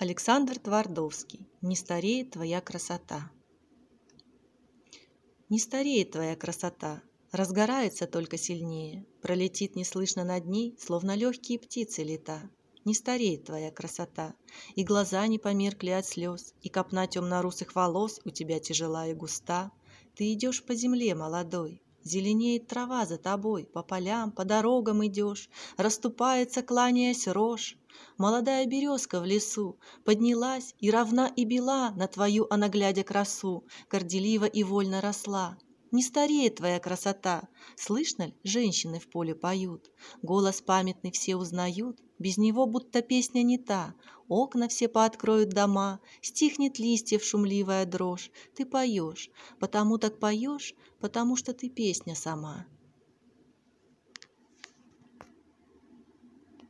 Александр Твардовский. Не стареет твоя красота. Не стареет твоя красота, разгорается только сильнее, пролетит неслышно над ней, словно легкие птицы лета. Не стареет твоя красота, и глаза не померкли от слез, и копна темно-русых волос у тебя тяжела и густа. Ты идешь по земле молодой, Зеленеет трава за тобой, по полям, по дорогам идешь, Расступается, кланяясь, рожь. Молодая березка в лесу поднялась и равна и бела На твою она глядя красу, горделиво и вольно росла. Не стареет твоя красота. Слышно ли, женщины в поле поют. Голос памятный все узнают. Без него будто песня не та. Окна все пооткроют дома. Стихнет листьев шумливая дрожь. Ты поешь. Потому так поешь, потому что ты песня сама.